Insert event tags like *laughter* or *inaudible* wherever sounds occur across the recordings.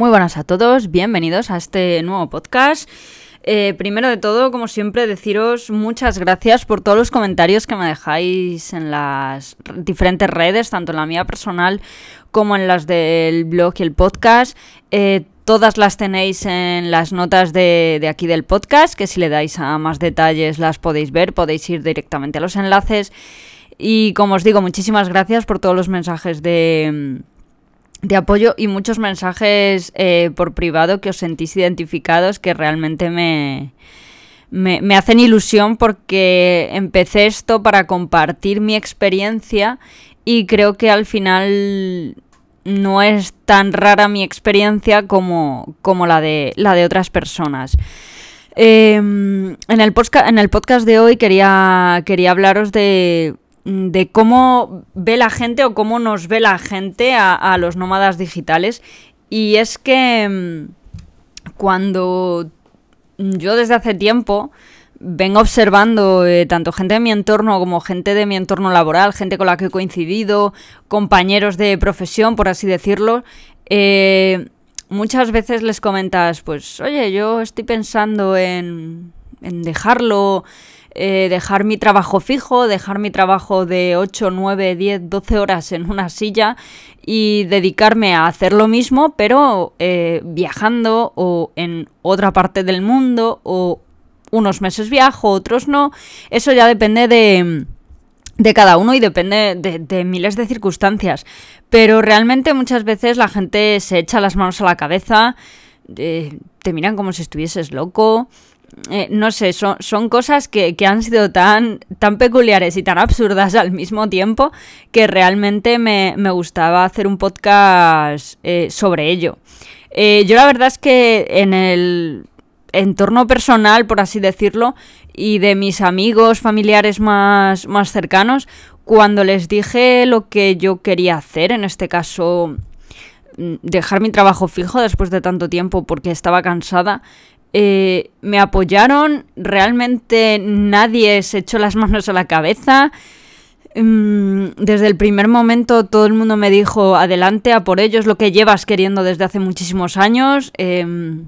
Muy buenas a todos, bienvenidos a este nuevo podcast. Eh, primero de todo, como siempre, deciros muchas gracias por todos los comentarios que me dejáis en las diferentes redes, tanto en la mía personal como en las del blog y el podcast. Eh, todas las tenéis en las notas de, de, aquí del podcast, que si le dais a más detalles las podéis ver, podéis ir directamente a los enlaces. Y como os digo, muchísimas gracias por todos los mensajes de de apoyo y muchos mensajes eh, por privado que os sentís identificados que realmente me, me, hacen ilusión porque empecé esto para compartir mi experiencia y creo que al final no es tan rara mi experiencia como, como la, de, la de otras personas. Em, en, el en el podcast de hoy quería, quería hablaros de de cómo ve la gente o cómo nos ve la gente a, los nómadas digitales. Y es que mm, cuando yo desde hace tiempo vengo observando eh, tanto gente de mi entorno como gente de mi entorno laboral, gente con la que he coincidido, compañeros de profesión, por así decirlo, eh, muchas veces les comentas, pues, oye, yo estoy pensando en, en dejarlo eh, dejar mi trabajo fijo, dejar mi trabajo de 8, 9, 10, 12 horas en una silla y dedicarme a hacer lo mismo, pero eh, viajando o en otra parte del mundo o unos meses viajo, otros no. Eso ya depende de de cada uno y depende de, miles de circunstancias. Pero realmente muchas veces la gente se echa las manos a la cabeza, eh, te miran como si estuvieses loco, eh, no sé, son, son cosas que, han sido tan, tan peculiares y tan absurdas al mismo tiempo que realmente me, gustaba hacer un podcast eh, sobre ello. Eh, yo la verdad es que en el entorno personal, por así decirlo, y de mis amigos, familiares más, más cercanos, cuando les dije lo que yo quería hacer, en este caso mm, dejar mi trabajo fijo después de tanto tiempo porque estaba cansada, eh, me apoyaron, realmente nadie se echó las manos a la cabeza. Mm, desde el primer momento todo el mundo me dijo, adelante, a por ellos, lo que llevas queriendo desde hace muchísimos años. Em,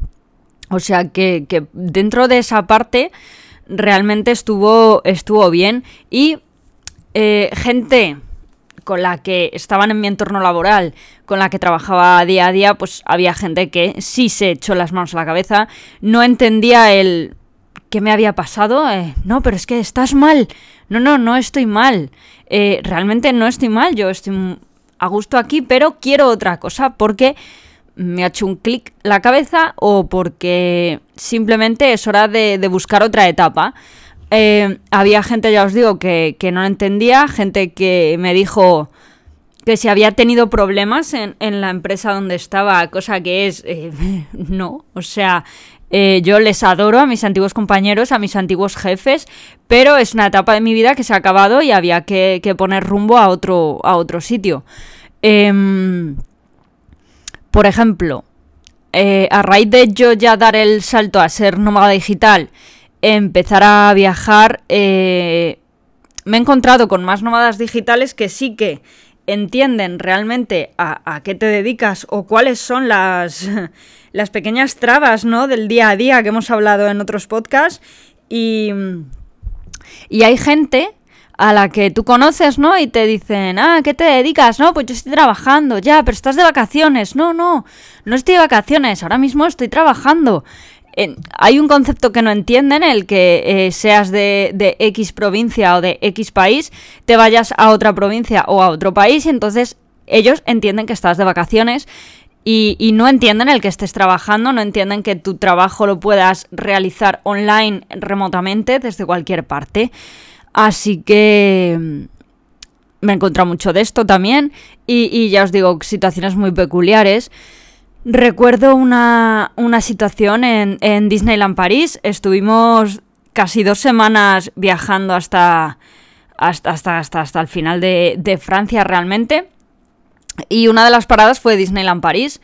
o sea que, que, dentro de esa parte realmente estuvo, estuvo bien. Y eh, gente con la que estaban en mi entorno laboral, con la que trabajaba día a día, pues había gente que sí se echó las manos a la cabeza, no entendía el qué me había pasado, eh, no, pero es que estás mal, no, no, no estoy mal, eh, realmente no estoy mal, yo estoy a gusto aquí, pero quiero otra cosa porque me ha hecho un clic la cabeza o porque simplemente es hora de, de buscar otra etapa. Eh, había gente, ya os digo, que, no lo entendía, gente que me dijo que si había tenido problemas en, la empresa donde estaba, cosa que es eh, *laughs* no, o sea, eh, yo les adoro a mis antiguos compañeros, a mis antiguos jefes, pero es una etapa de mi vida que se ha acabado y había que, poner rumbo a otro, a otro sitio. Em, por ejemplo, a raíz de yo ya dar el salto a ser nómada digital, empezar a viajar, eh, me he encontrado con más nómadas digitales que sí que entienden realmente a, qué te dedicas o cuáles son las, *laughs* las pequeñas trabas ¿no? del día a día que hemos hablado en otros podcasts. Y, y hay gente a la que tú conoces, ¿no? Y te dicen, ah, ¿qué te dedicas? No, pues yo estoy trabajando, ya, pero estás de vacaciones. No, no, no estoy de vacaciones, ahora mismo estoy trabajando hay un concepto que no entienden, el que eh, seas de, X provincia o de X país, te vayas a otra provincia o a otro país y entonces ellos entienden que estás de vacaciones y, no entienden el que estés trabajando, no entienden que tu trabajo lo puedas realizar online remotamente desde cualquier parte. Así que mm, me he encontrado mucho de esto también y, y ya os digo, situaciones muy peculiares. Recuerdo una, situación en, en, Disneyland París. Estuvimos casi dos semanas viajando hasta, hasta, hasta, hasta, el final de, Francia realmente. Y una de las paradas fue Disneyland París.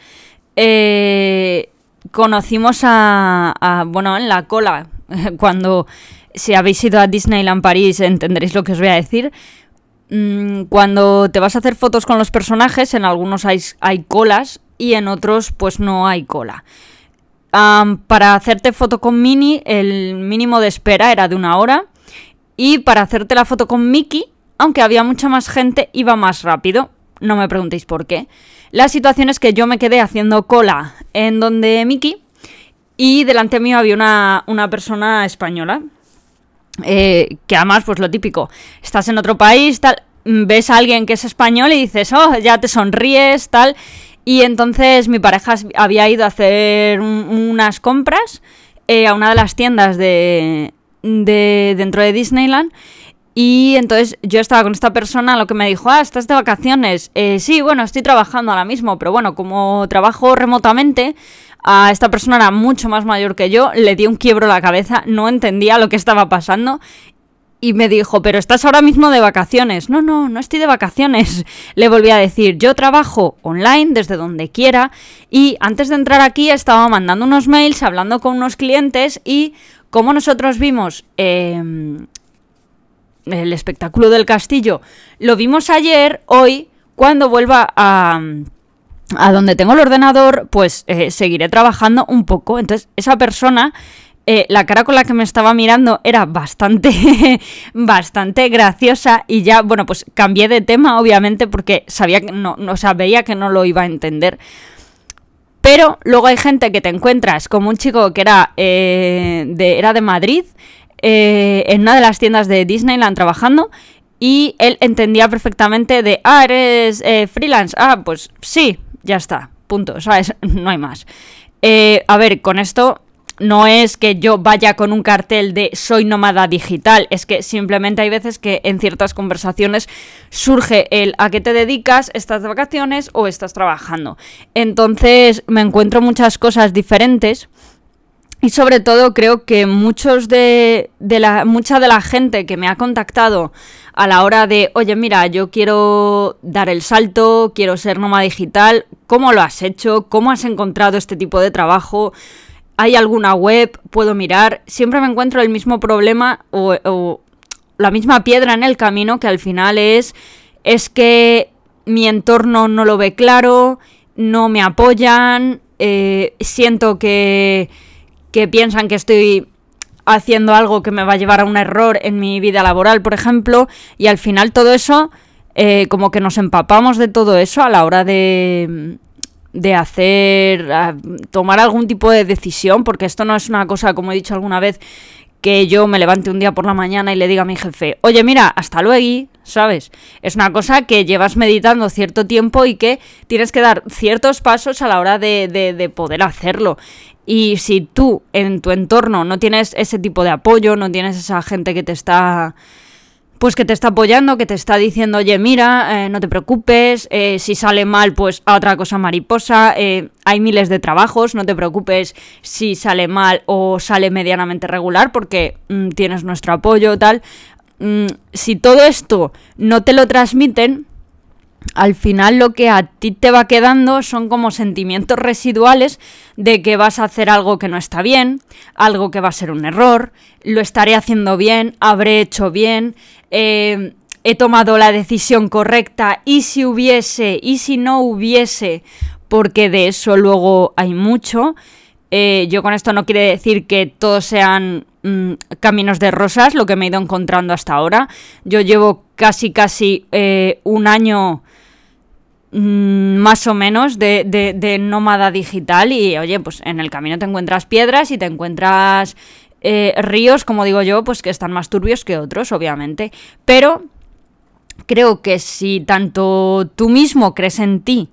Eh, conocimos a, bueno, en la cola, *laughs* cuando si habéis ido a Disneyland París entenderéis lo que os voy a decir. Mm, cuando te vas a hacer fotos con los personajes, en algunos hay, hay colas y en otros pues no hay cola. para hacerte foto con Mini el mínimo de espera era de una hora y para hacerte la foto con Mickey, aunque había mucha más gente, iba más rápido. No me preguntéis por qué. La situación es que yo me quedé haciendo cola en donde Mickey y delante mío había una, una persona española. Eh, que además, pues lo típico, estás en otro país, tal, ves a alguien que es español y dices, oh, ya te sonríes, tal. Y entonces mi pareja había ido a hacer unas compras eh, a una de las tiendas de, de dentro de Disneyland. Y entonces yo estaba con esta persona, lo que me dijo, ah, ¿estás de vacaciones? Eh, sí, bueno, estoy trabajando ahora mismo, pero bueno, como trabajo remotamente, a esta persona era mucho más mayor que yo, le di un quiebro a la cabeza, no entendía lo que estaba pasando y me dijo, pero estás ahora mismo de vacaciones. No, no, no estoy de vacaciones. *laughs* Le volví a decir, yo trabajo online desde donde quiera y antes de entrar aquí estaba mandando unos mails, hablando con unos clientes y como nosotros vimos em, el espectáculo del castillo, lo vimos ayer, hoy, cuando vuelva a a donde tengo el ordenador, pues eh, seguiré trabajando un poco. Entonces, esa persona, eh, la cara con la que me estaba mirando era bastante, *laughs* bastante graciosa y ya, bueno, pues cambié de tema, obviamente, porque sabía que no, o veía que no lo iba a entender. Pero luego hay gente que te encuentras, como un chico que era, eh, de, era de Madrid, en una de las tiendas de Disneyland trabajando, y él entendía perfectamente de, ah, eres freelance, ah, pues sí, ya está, punto, ¿sabes? *laughs* No hay más. Eh, a ver, con esto no es que yo vaya con un cartel de soy nómada digital, es que simplemente hay veces que en ciertas conversaciones surge el a qué te dedicas, estás de vacaciones o estás trabajando. Entonces me encuentro muchas cosas diferentes. Y sobre todo creo que muchos de, la, mucha de la gente que me ha contactado a la hora de, oye, mira, yo quiero dar el salto, quiero ser nómada digital, ¿cómo lo has hecho? ¿Cómo has encontrado este tipo de trabajo? ¿Hay alguna web? ¿Puedo mirar? Siempre me encuentro el mismo problema o, la misma piedra en el camino que al final es, es que mi entorno no lo ve claro, no me apoyan, eh, siento que, que piensan que estoy haciendo algo que me va a llevar a un error en mi vida laboral, por ejemplo, y al final todo eso, eh, como que nos empapamos de todo eso a la hora de, de hacer, tomar algún tipo de decisión, porque esto no es una cosa, como he dicho alguna vez, que yo me levante un día por la mañana y le diga a mi jefe, oye, mira, hasta luego, ¿sabes? Es una cosa que llevas meditando cierto tiempo y que tienes que dar ciertos pasos a la hora de, de, de poder hacerlo. Y si tú en tu entorno no tienes ese tipo de apoyo, no tienes esa gente que te está pues que te está apoyando, que te está diciendo, oye, mira, eh, no te preocupes, eh, si sale mal, pues a otra cosa mariposa, eh, hay miles de trabajos, no te preocupes si sale mal o sale medianamente regular, porque mm, tienes nuestro apoyo, tal. Mm, si todo esto no te lo transmiten, al final lo que a ti te va quedando son como sentimientos residuales de que vas a hacer algo que no está bien, algo que va a ser un error, lo estaré haciendo bien, habré hecho bien, eh, he tomado la decisión correcta y si hubiese y si no hubiese, porque de eso luego hay mucho. Eh, yo con esto no quiere decir que todos sean mm, caminos de rosas, lo que me he ido encontrando hasta ahora. Yo llevo casi, casi eh, un año mm, más o menos de, de, nómada digital y oye, pues en el camino te encuentras piedras y te encuentras eh, ríos, como digo yo, pues que están más turbios que otros, obviamente. Pero creo que si tanto tú mismo crees en ti,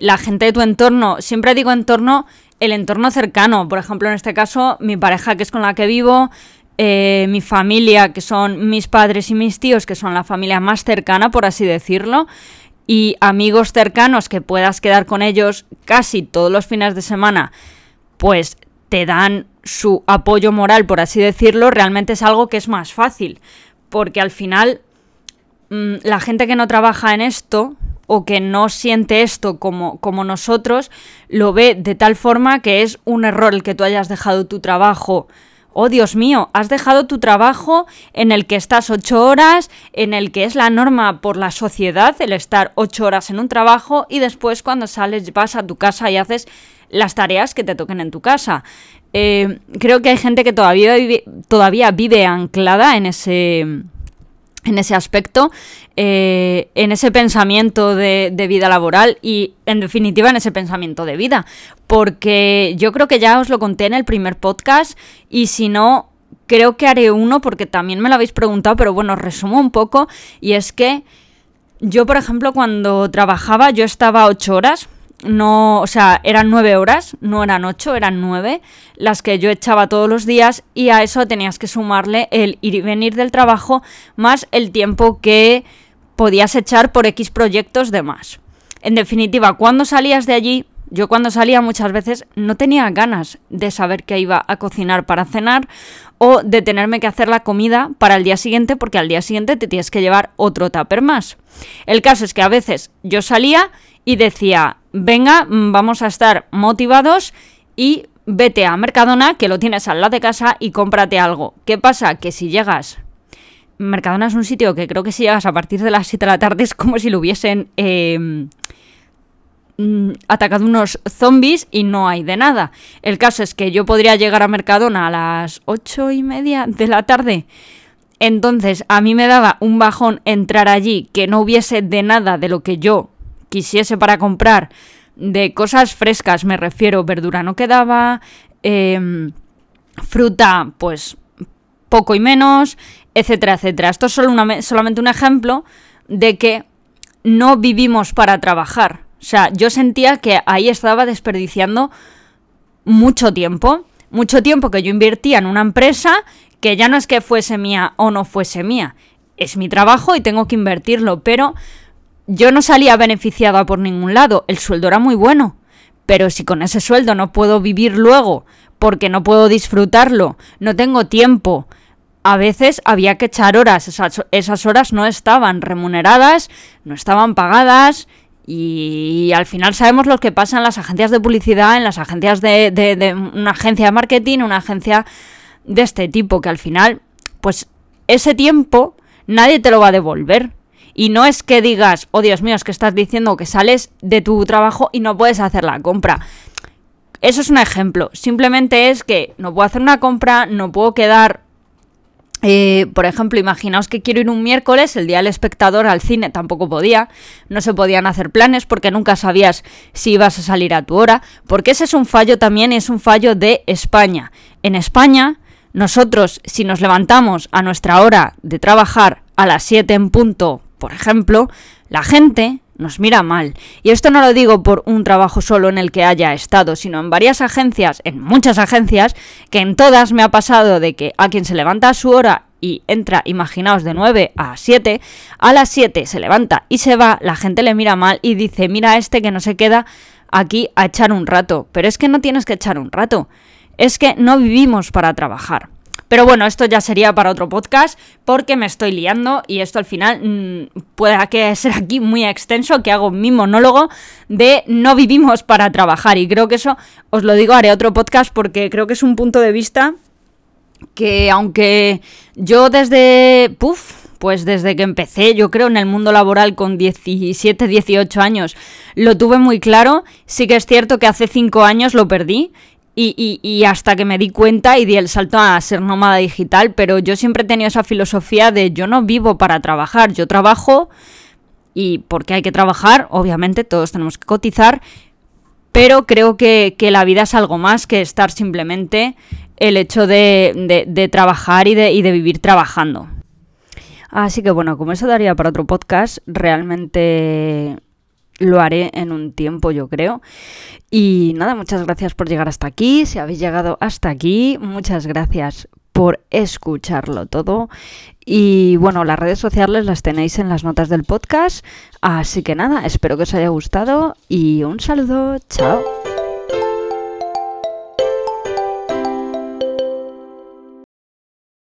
la gente de tu entorno, siempre digo entorno el entorno cercano. Por ejemplo, en este caso, mi pareja, que es con la que vivo, eh, mi familia, que son mis padres y mis tíos, que son la familia más cercana, por así decirlo, y amigos cercanos que puedas quedar con ellos casi todos los fines de semana, pues te dan su apoyo moral, por así decirlo, realmente es algo que es más fácil, porque al final mm, la gente que no trabaja en esto, o que no siente esto como, como nosotros, lo ve de tal forma que es un error el que tú hayas dejado tu trabajo oh Dios mío, has dejado tu trabajo en el que estás ocho horas, en el que es la norma por la sociedad el estar ocho horas en un trabajo y después cuando sales vas a tu casa y haces las tareas que te toquen en tu casa. Eh, creo que hay gente que todavía todavía vive anclada en ese, en ese aspecto, eh, en ese pensamiento de, de, vida laboral y en definitiva en ese pensamiento de vida. Porque yo creo que ya os lo conté en el primer podcast y si no, creo que haré uno porque también me lo habéis preguntado, pero bueno, resumo un poco y es que yo, por ejemplo, cuando trabajaba yo estaba ocho horas no, o sea, eran nueve horas, no eran ocho, eran nueve, las que yo echaba todos los días y a eso tenías que sumarle el ir y venir del trabajo más el tiempo que podías echar por X proyectos de más. En definitiva, cuando salías de allí, yo cuando salía muchas veces no tenía ganas de saber que iba a cocinar para cenar o de tenerme que hacer la comida para el día siguiente porque al día siguiente te tienes que llevar otro tupper más. El caso es que a veces yo salía y decía, venga, mm, vamos a estar motivados y vete a Mercadona, que lo tienes al lado de casa, y cómprate algo. ¿Qué pasa? Que si llegas... Mercadona es un sitio que creo que si llegas a partir de las 7 de la tarde es como si lo hubiesen eh, atacado unos zombies y no hay de nada. El caso es que yo podría llegar a Mercadona a las 8 y media de la tarde. Entonces a mí me daba un bajón entrar allí que no hubiese de nada de lo que yo quisiese para comprar de cosas frescas, me refiero, verdura no quedaba, em, fruta pues poco y menos, etcétera, etcétera. Esto es solo solamente un ejemplo de que no vivimos para trabajar. O sea, yo sentía que ahí estaba desperdiciando mucho tiempo, mucho tiempo que yo invertía en una empresa que ya no es que fuese mía o no fuese mía, es mi trabajo y tengo que invertirlo, pero yo no salía beneficiada por ningún lado, el sueldo era muy bueno, pero si con ese sueldo no puedo vivir luego, porque no puedo disfrutarlo, no tengo tiempo, a veces había que echar horas, esas, horas no estaban remuneradas, no estaban pagadas y al final sabemos lo que pasa en las agencias de publicidad, en las agencias de, de una agencia de marketing, una agencia de este tipo, que al final, pues ese tiempo nadie te lo va a devolver. Y no es que digas, oh Dios mío, es que estás diciendo que sales de tu trabajo y no puedes hacer la compra. Eso es un ejemplo. Simplemente es que no puedo hacer una compra, no puedo quedar eh, por ejemplo, imaginaos que quiero ir un miércoles, el día del espectador al cine tampoco podía, no se podían hacer planes porque nunca sabías si ibas a salir a tu hora, porque ese es un fallo también, es un fallo de España. En España, nosotros, si nos levantamos a nuestra hora de trabajar a las 7 en punto por ejemplo, la gente nos mira mal. Y esto no lo digo por un trabajo solo en el que haya estado, sino en varias agencias, en muchas agencias, que en todas me ha pasado de que a quien se levanta a su hora y entra, imaginaos, de 9 a 7, a las 7 se levanta y se va, la gente le mira mal y dice, mira este que no se queda aquí a echar un rato. Pero es que no tienes que echar un rato, es que no vivimos para trabajar. Pero bueno, esto ya sería para otro podcast porque me estoy liando y esto al final mm, puede que ser aquí muy extenso, que hago mi monólogo de no vivimos para trabajar y creo que eso os lo digo, haré otro podcast porque creo que es un punto de vista que aunque yo desde... Puf, pues desde que empecé, yo creo, en el mundo laboral con 17, 18 años, lo tuve muy claro. Sí que es cierto que hace 5 años lo perdí y, hasta que me di cuenta y di el salto a ser nómada digital, pero yo siempre he tenido esa filosofía de yo no vivo para trabajar, yo trabajo y porque hay que trabajar, obviamente todos tenemos que cotizar, pero creo que, la vida es algo más que estar simplemente el hecho de, de trabajar y de, y de vivir trabajando. Así que bueno, como eso daría para otro podcast, realmente lo haré en un tiempo, yo creo. Y nada, muchas gracias por llegar hasta aquí. Si habéis llegado hasta aquí, muchas gracias por escucharlo todo. Y bueno, las redes sociales las tenéis en las notas del podcast. Así que nada, espero que os haya gustado y un saludo. Chao.